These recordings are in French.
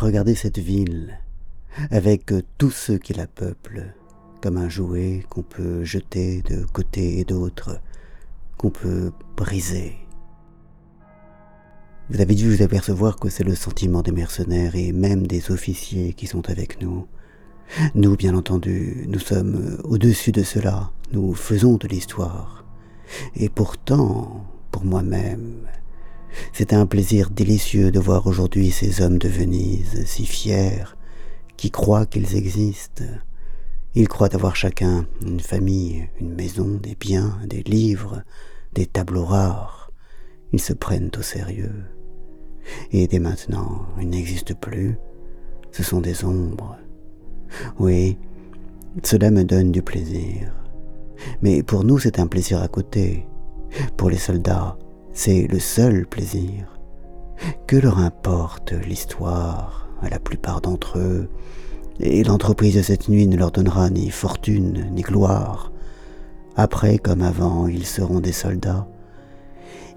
Regardez cette ville, avec tous ceux qui la peuplent, comme un jouet qu'on peut jeter de côté et d'autre, qu'on peut briser. Vous avez dû vous apercevoir que c'est le sentiment des mercenaires et même des officiers qui sont avec nous. Nous, bien entendu, nous sommes au-dessus de cela, nous faisons de l'histoire. Et pourtant, pour moi-même, c'est un plaisir délicieux de voir aujourd'hui ces hommes de Venise, si fiers, qui croient qu'ils existent. Ils croient avoir chacun une famille, une maison, des biens, des livres, des tableaux rares. Ils se prennent au sérieux. Et dès maintenant, ils n'existent plus. Ce sont des ombres. Oui, cela me donne du plaisir. Mais pour nous, c'est un plaisir à côté. Pour les soldats, c'est le seul plaisir. Que leur importe l'histoire à la plupart d'entre eux, et l'entreprise de cette nuit ne leur donnera ni fortune ni gloire. Après comme avant, ils seront des soldats,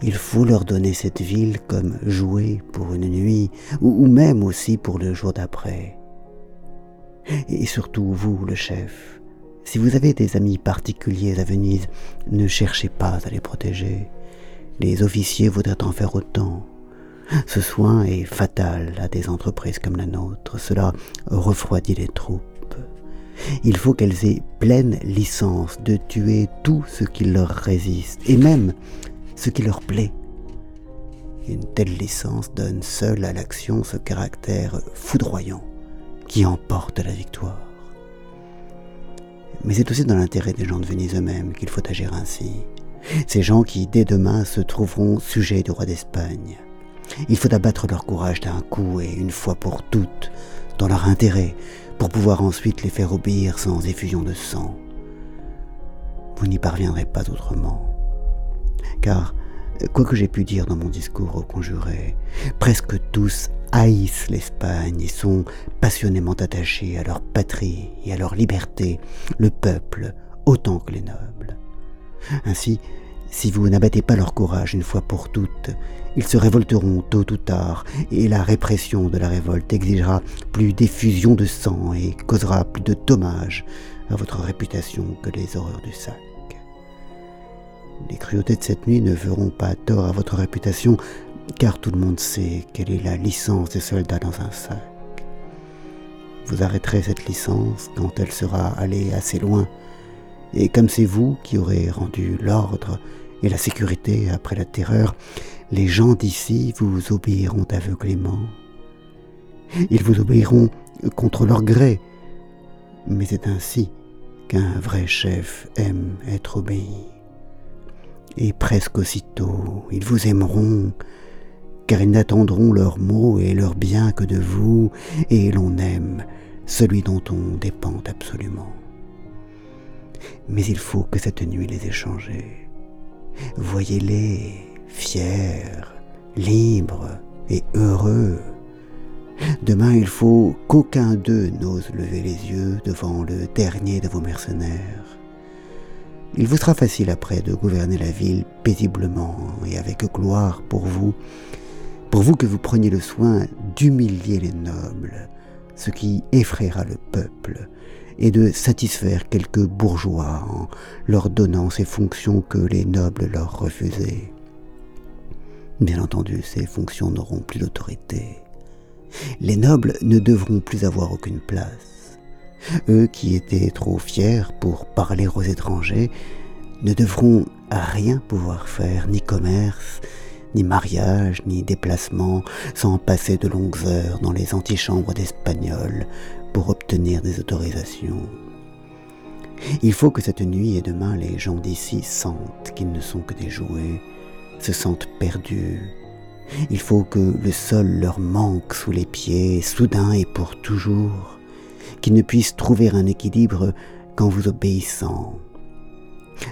il faut leur donner cette ville comme jouet pour une nuit, ou, même aussi pour le jour d'après. Et surtout vous, le chef, si vous avez des amis particuliers à Venise, ne cherchez pas à les protéger. Les officiers voudraient en faire autant. Ce soin est fatal à des entreprises comme la nôtre. Cela refroidit les troupes. Il faut qu'elles aient pleine licence de tuer tout ce qui leur résiste, et même ce qui leur plaît. Une telle licence donne seule à l'action ce caractère foudroyant qui emporte la victoire. Mais c'est aussi dans l'intérêt des gens de Venise eux-mêmes qu'il faut agir ainsi. Ces gens qui, dès demain, se trouveront sujets du roi d'Espagne. Il faut abattre leur courage d'un coup et une fois pour toutes, dans leur intérêt, pour pouvoir ensuite les faire obéir sans effusion de sang. Vous n'y parviendrez pas autrement car, quoi que j'ai pu dire dans mon discours aux conjurés, presque tous haïssent l'Espagne et sont passionnément attachés à leur patrie et à leur liberté, le peuple autant que les nobles. Ainsi, si vous n'abattez pas leur courage une fois pour toutes, ils se révolteront tôt ou tard, et la répression de la révolte exigera plus d'effusion de sang et causera plus de dommages à votre réputation que les horreurs du sac. Les cruautés de cette nuit ne feront pas tort à votre réputation, car tout le monde sait quelle est la licence des soldats dans un sac. Vous arrêterez cette licence quand elle sera allée assez loin, et comme c'est vous qui aurez rendu l'ordre et la sécurité après la terreur, les gens d'ici vous obéiront aveuglément. Ils vous obéiront contre leur gré, mais c'est ainsi qu'un vrai chef aime être obéi et presque aussitôt ils vous aimeront, car ils n'attendront leurs mots et leurs biens que de vous, et l'on aime celui dont on dépend absolument. Mais il faut que cette nuit les ait changés. Voyez-les fiers, libres et heureux. Demain, il faut qu'aucun d'eux n'ose lever les yeux devant le dernier de vos mercenaires. Il vous sera facile après de gouverner la ville paisiblement et avec gloire pour vous, pour vous que vous preniez le soin d'humilier les nobles, ce qui effraiera le peuple, et de satisfaire quelques bourgeois en leur donnant ces fonctions que les nobles leur refusaient. Bien entendu, ces fonctions n'auront plus d'autorité. Les nobles ne devront plus avoir aucune place eux qui étaient trop fiers pour parler aux étrangers, ne devront rien pouvoir faire, ni commerce, ni mariage, ni déplacement, sans passer de longues heures dans les antichambres d'Espagnols pour obtenir des autorisations. Il faut que cette nuit et demain les gens d'ici sentent qu'ils ne sont que des jouets, se sentent perdus. Il faut que le sol leur manque sous les pieds, soudain et pour toujours qu'ils ne puissent trouver un équilibre qu'en vous obéissant.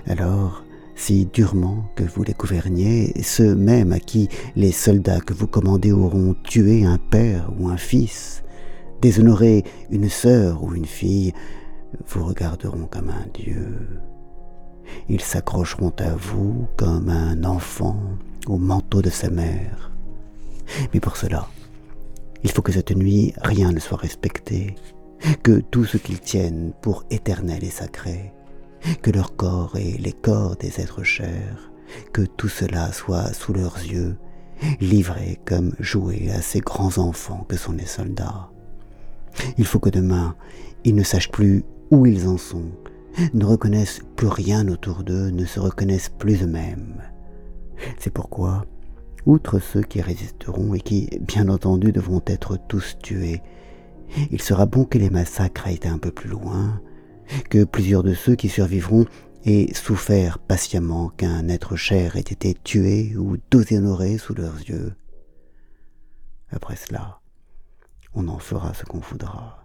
Alors, si durement que vous les gouverniez, ceux mêmes à qui les soldats que vous commandez auront tué un père ou un fils, déshonoré une sœur ou une fille, vous regarderont comme un dieu. Ils s'accrocheront à vous comme un enfant au manteau de sa mère. Mais pour cela, Il faut que cette nuit rien ne soit respecté, que tout ce qu'ils tiennent pour éternel et sacré, que leur corps et les corps des êtres chers, que tout cela soit sous leurs yeux, livré comme joué à ces grands enfants que sont les soldats. Il faut que demain, ils ne sachent plus où ils en sont, ne reconnaissent plus rien autour d'eux, ne se reconnaissent plus eux-mêmes. C'est pourquoi, outre ceux qui résisteront et qui, bien entendu, devront être tous tués, il sera bon que les massacres aient été un peu plus loin, que plusieurs de ceux qui survivront aient souffert patiemment qu'un être cher ait été tué ou déshonoré sous leurs yeux. Après cela, on en fera ce qu'on voudra.